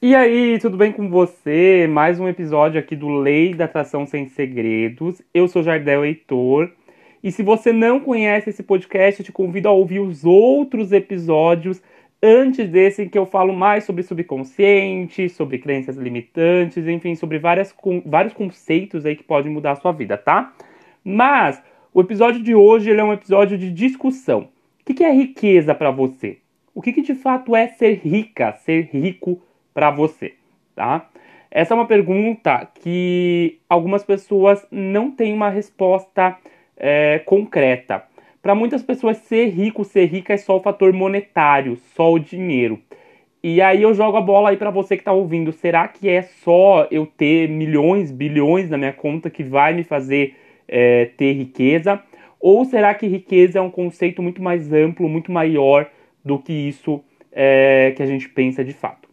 E aí, tudo bem com você? Mais um episódio aqui do Lei da Atração Sem Segredos. Eu sou Jardel Heitor. E se você não conhece esse podcast, te convido a ouvir os outros episódios antes desse em que eu falo mais sobre subconsciente, sobre crenças limitantes, enfim, sobre várias, com, vários conceitos aí que podem mudar a sua vida, tá? Mas o episódio de hoje é um episódio de discussão. O que, que é riqueza para você? O que, que de fato é ser rica, ser rico para você, tá? Essa é uma pergunta que algumas pessoas não têm uma resposta é, concreta. Para muitas pessoas, ser rico, ser rica é só o fator monetário, só o dinheiro. E aí eu jogo a bola aí para você que está ouvindo. Será que é só eu ter milhões, bilhões na minha conta que vai me fazer é, ter riqueza? Ou será que riqueza é um conceito muito mais amplo, muito maior do que isso é, que a gente pensa de fato?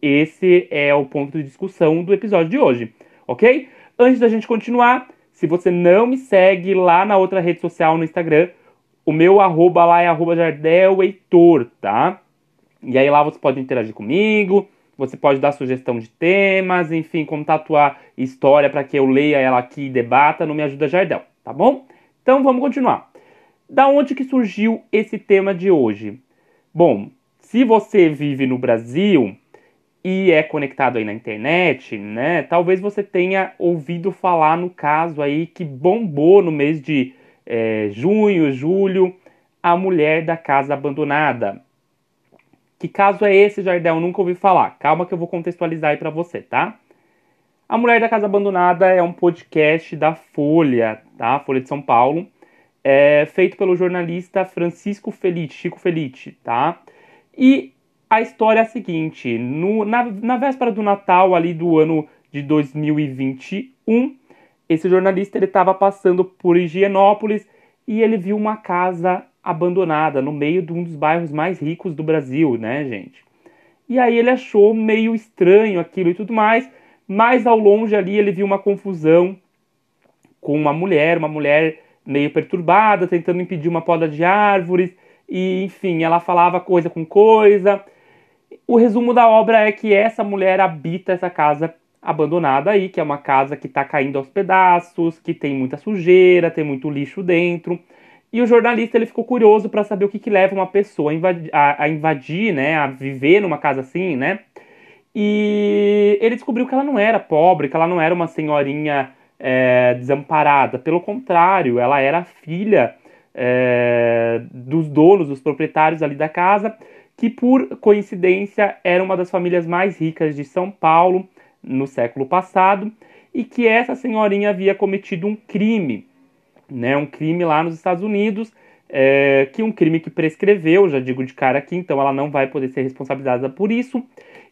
Esse é o ponto de discussão do episódio de hoje, ok? Antes da gente continuar, se você não me segue lá na outra rede social no Instagram, o meu arroba lá é arroba jardeleitor, tá? E aí lá você pode interagir comigo, você pode dar sugestão de temas, enfim, contar a tua história para que eu leia ela aqui e debata no Me Ajuda Jardel, tá bom? Então vamos continuar. Da onde que surgiu esse tema de hoje? Bom, se você vive no Brasil, e é conectado aí na internet, né? Talvez você tenha ouvido falar no caso aí que bombou no mês de é, junho, julho, a mulher da casa abandonada. Que caso é esse, Jardel? Nunca ouvi falar. Calma que eu vou contextualizar aí para você, tá? A Mulher da Casa Abandonada é um podcast da Folha, tá? Folha de São Paulo, é feito pelo jornalista Francisco Felite, Chico Felite, tá? E a história é a seguinte: no, na, na véspera do Natal, ali do ano de 2021, esse jornalista ele estava passando por Higienópolis e ele viu uma casa abandonada no meio de um dos bairros mais ricos do Brasil, né, gente? E aí ele achou meio estranho aquilo e tudo mais, mas ao longe ali ele viu uma confusão com uma mulher, uma mulher meio perturbada, tentando impedir uma poda de árvores, e enfim, ela falava coisa com coisa, o resumo da obra é que essa mulher habita essa casa abandonada aí, que é uma casa que está caindo aos pedaços, que tem muita sujeira, tem muito lixo dentro. E o jornalista ele ficou curioso para saber o que, que leva uma pessoa a invadir, a, a invadir, né, a viver numa casa assim, né? E ele descobriu que ela não era pobre, que ela não era uma senhorinha é, desamparada. Pelo contrário, ela era filha é, dos donos, dos proprietários ali da casa que por coincidência era uma das famílias mais ricas de São Paulo no século passado e que essa senhorinha havia cometido um crime, né, um crime lá nos Estados Unidos, é, que um crime que prescreveu, já digo de cara aqui, então ela não vai poder ser responsabilizada por isso,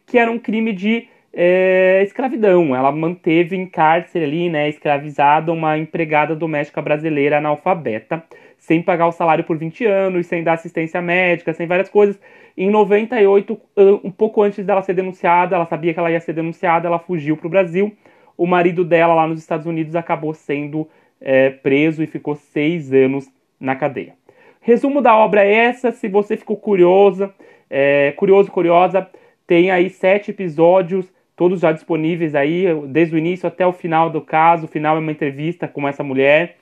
que era um crime de é, escravidão. Ela manteve em cárcere ali, né, escravizada, uma empregada doméstica brasileira analfabeta, sem pagar o salário por 20 anos, sem dar assistência médica, sem várias coisas. Em 98, um pouco antes dela ser denunciada, ela sabia que ela ia ser denunciada, ela fugiu para o Brasil. O marido dela lá nos Estados Unidos acabou sendo é, preso e ficou seis anos na cadeia. Resumo da obra é essa. Se você ficou curiosa, é, curioso, curiosa, tem aí sete episódios, todos já disponíveis aí, desde o início até o final do caso. O final é uma entrevista com essa mulher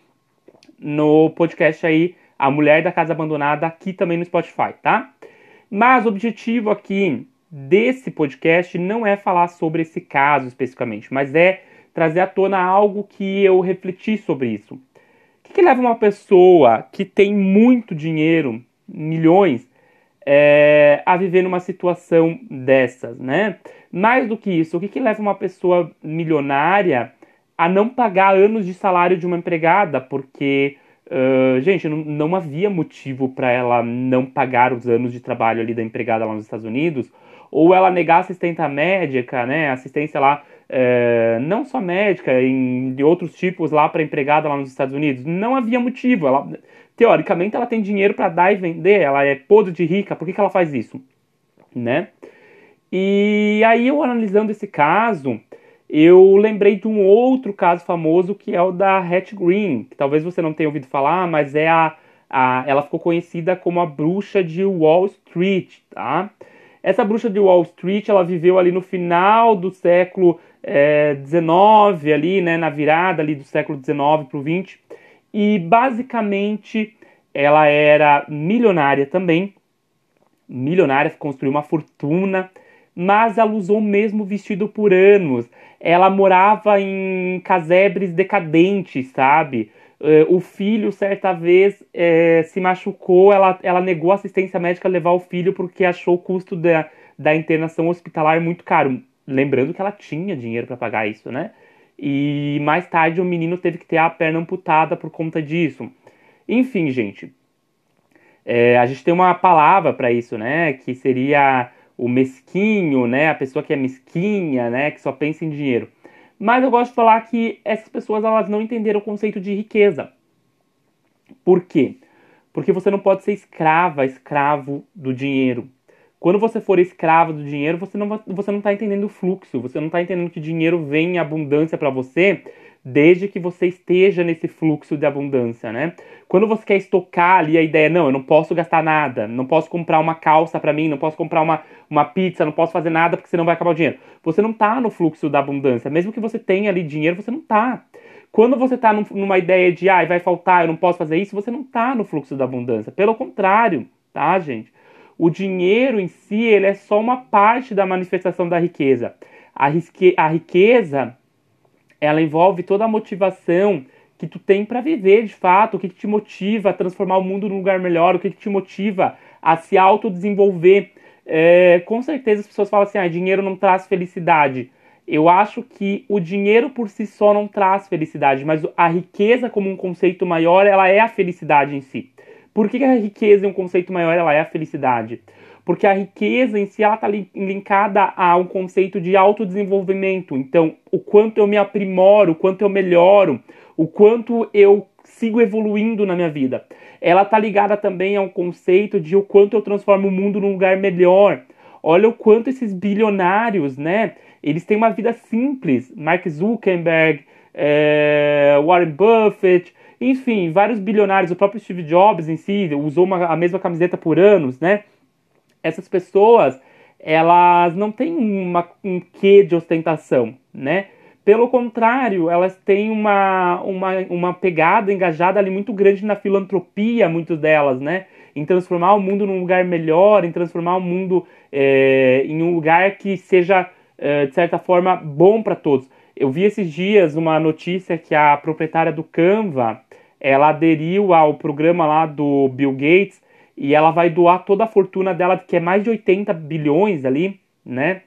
no podcast aí, A Mulher da Casa Abandonada, aqui também no Spotify, tá? Mas o objetivo aqui desse podcast não é falar sobre esse caso especificamente, mas é trazer à tona algo que eu refleti sobre isso. O que, que leva uma pessoa que tem muito dinheiro, milhões, é, a viver numa situação dessas, né? Mais do que isso, o que, que leva uma pessoa milionária a não pagar anos de salário de uma empregada? Porque Uh, gente, não, não, havia motivo para ela não pagar os anos de trabalho ali da empregada lá nos Estados Unidos, ou ela negar assistência médica, né, assistência lá, não só médica, em, de outros tipos lá para empregada lá nos Estados Unidos. Não havia motivo. Ela, teoricamente, ela tem dinheiro para dar e vender, ela é podre de rica, por que, que ela faz isso? Né? E aí eu analisando esse caso, eu lembrei de um outro caso famoso que é o da Hatch Green, que talvez você não tenha ouvido falar, mas é a, a ela ficou conhecida como a bruxa de Wall Street, tá? Essa bruxa de Wall Street, ela viveu ali no final do século XIX, é, ali, né, na virada ali do século XIX para o XX, e basicamente ela era milionária também, milionária, construiu uma fortuna, mas ela usou o mesmo vestido por anos. Ela morava em casebres decadentes, sabe? Uh, o filho, certa vez, é, se machucou, ela, ela negou assistência médica levar o filho porque achou o custo da, da internação hospitalar muito caro. Lembrando que ela tinha dinheiro para pagar isso, né? E mais tarde o menino teve que ter a perna amputada por conta disso. Enfim, gente. É, a gente tem uma palavra para isso, né? Que seria o mesquinho, né? A pessoa que é mesquinha, né? Que só pensa em dinheiro. Mas eu gosto de falar que essas pessoas elas não entenderam o conceito de riqueza. Por quê? Porque você não pode ser escrava, escravo do dinheiro. Quando você for escravo do dinheiro, você não você não está entendendo o fluxo, você não está entendendo que dinheiro vem em abundância para você desde que você esteja nesse fluxo de abundância, né? Quando você quer estocar ali a ideia, não, eu não posso gastar nada, não posso comprar uma calça para mim, não posso comprar uma, uma pizza, não posso fazer nada porque senão vai acabar o dinheiro. Você não tá no fluxo da abundância, mesmo que você tenha ali dinheiro, você não tá. Quando você tá num, numa ideia de, ah, vai faltar, eu não posso fazer isso, você não tá no fluxo da abundância. Pelo contrário, tá, gente? O dinheiro em si, ele é só uma parte da manifestação da riqueza. A, rique, a riqueza ela envolve toda a motivação que tu tem para viver de fato, o que, que, te motiva a transformar o mundo num lugar melhor, o que, que te motiva a se autodesenvolver. É, com certeza as pessoas falam assim, ah, dinheiro não traz felicidade. Eu acho que o dinheiro por si só não traz felicidade, mas a riqueza como um conceito maior, ela é a felicidade em si. Por que a riqueza é um conceito maior, ela é a felicidade? porque a riqueza em si ela está linkada a um conceito de autodesenvolvimento. Então, o quanto eu me aprimoro, o quanto eu melhoro, o quanto eu sigo evoluindo na minha vida. Ela está ligada também a um conceito de o quanto eu transformo o mundo num lugar melhor. Olha o quanto esses bilionários, né? Eles têm uma vida simples. Mark Zuckerberg, é, Warren Buffett, enfim, vários bilionários. O próprio Steve Jobs em si usou uma, a mesma camiseta por anos, né? essas pessoas elas não têm uma, um quê de ostentação, né? Pelo contrário, elas têm uma, uma, uma pegada engajada ali muito grande na filantropia, muitas delas, né? Em transformar o mundo num lugar melhor, em transformar o mundo é, em um lugar que seja, é, de certa forma, bom para todos. Eu vi esses dias uma notícia que a proprietária do Canva, ela aderiu ao programa lá do Bill Gates e ela vai doar toda a fortuna dela, que é mais de 80 bilhões ali, né?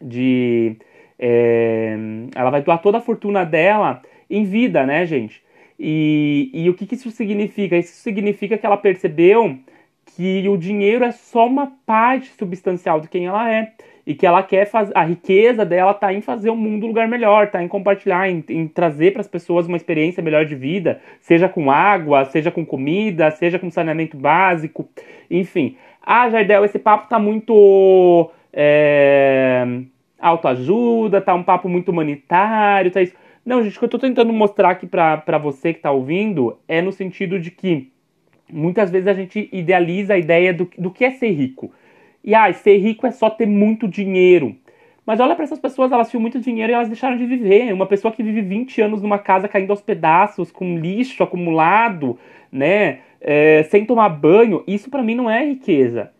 De. É, ela vai doar toda a fortuna dela em vida, né, gente? E, e o que, que isso significa? Isso significa que ela percebeu que o dinheiro é só uma parte substancial de quem ela é e que ela quer fazer a riqueza dela tá em fazer o mundo um lugar melhor, tá em compartilhar, em, em trazer para as pessoas uma experiência melhor de vida, seja com água, seja com comida, seja com saneamento básico, enfim. Ah, Jardel, esse papo tá muito é, autoajuda, tá um papo muito humanitário, tá isso. Não, gente, o que eu tô tentando mostrar aqui para você que tá ouvindo é no sentido de que muitas vezes a gente idealiza a ideia do, do que é ser rico. E ah, ser rico é só ter muito dinheiro. Mas olha para essas pessoas, elas tinham muito dinheiro e elas deixaram de viver. Uma pessoa que vive 20 anos numa casa caindo aos pedaços, com lixo acumulado, né? É, sem tomar banho, isso para mim não é riqueza.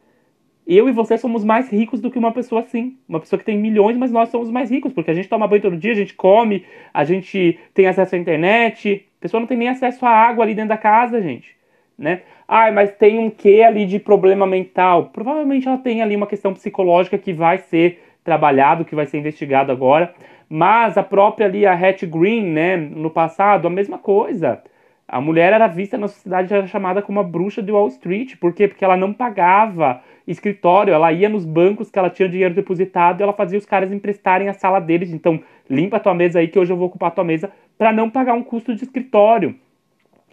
Eu e você somos mais ricos do que uma pessoa assim. Uma pessoa que tem milhões, mas nós somos mais ricos, porque a gente toma banho todo dia, a gente come, a gente tem acesso à internet. A pessoa não tem nem acesso à água ali dentro da casa, gente. Né? Ah, mas tem um quê ali de problema mental. Provavelmente ela tem ali uma questão psicológica que vai ser trabalhado, que vai ser investigado agora. Mas a própria ali, a Hattie Green, né, no passado, a mesma coisa. A mulher era vista na sociedade, era chamada como a bruxa de Wall Street. Por quê? Porque ela não pagava escritório, ela ia nos bancos que ela tinha dinheiro depositado e ela fazia os caras emprestarem a sala deles. Então, limpa a tua mesa aí que hoje eu vou ocupar a tua mesa para não pagar um custo de escritório.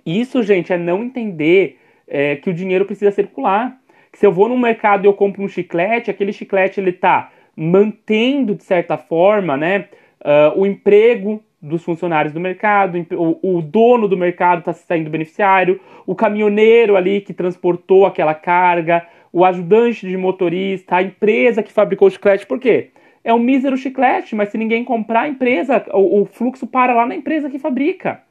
Isso, gente, é não entender é, que o dinheiro precisa circular. Que se eu vou no mercado e eu compro um chiclete, aquele chiclete ele está mantendo de certa forma, né, uh, o emprego dos funcionários do mercado, o, dono do mercado está saindo beneficiário, o caminhoneiro ali que transportou aquela carga, o ajudante de motorista, a empresa que fabricou o chiclete. Por quê? É um mísero chiclete, mas se ninguém comprar, a empresa, o, o fluxo para lá na empresa que fabrica.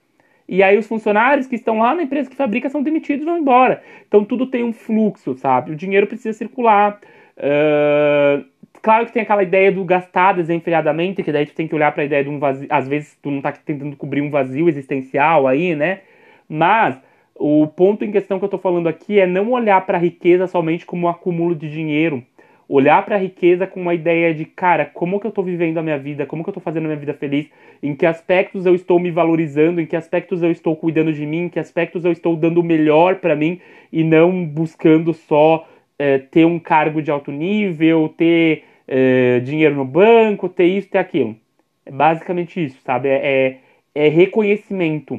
E aí os funcionários que estão lá na empresa que fabrica são demitidos e vão embora. Então tudo tem um fluxo, sabe? O dinheiro precisa circular. Uh, claro que tem aquela ideia do gastar desenfreadamente, que daí tu tem que olhar para a ideia de um vazio. Às vezes tu não está tentando cobrir um vazio existencial aí, né? Mas o ponto em questão que eu estou falando aqui é não olhar para a riqueza somente como um acúmulo de dinheiro olhar para a riqueza com uma ideia de, cara, como que eu estou vivendo a minha vida, como que eu estou fazendo a minha vida feliz, em que aspectos eu estou me valorizando, em que aspectos eu estou cuidando de mim, em que aspectos eu estou dando o melhor para mim? E não buscando só é, ter um cargo de alto nível, ter é, dinheiro no banco, ter isso, ter aquilo. É basicamente isso, sabe? É, é, é reconhecimento,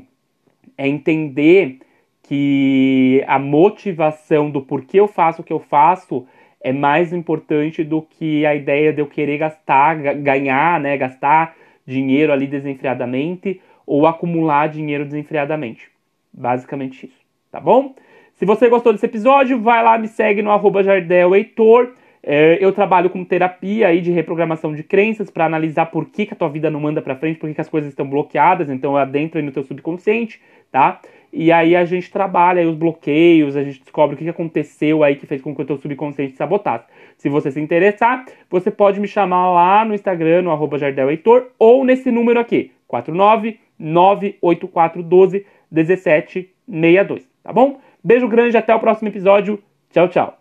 é entender que a motivação do porquê eu faço o que eu faço é mais importante do que a ideia de eu querer gastar, ganhar, né, gastar dinheiro ali desenfreadamente ou acumular dinheiro desenfreadamente. Basicamente isso, tá bom? Se você gostou desse episódio, vai lá, me segue no arroba Jardel Heitor. É, eu trabalho com terapia aí de reprogramação de crenças para analisar por que, que a tua vida não manda para frente, por que, que as coisas estão bloqueadas, então eu adentro aí no teu subconsciente, tá? E aí a gente trabalha os bloqueios, a gente descobre o que aconteceu aí que fez com que o teu subconsciente sabotasse. Se você se interessar, você pode me chamar lá no Instagram, no arroba ou nesse número aqui, 4998412 1762, tá bom? Beijo grande, até o próximo episódio. Tchau, tchau.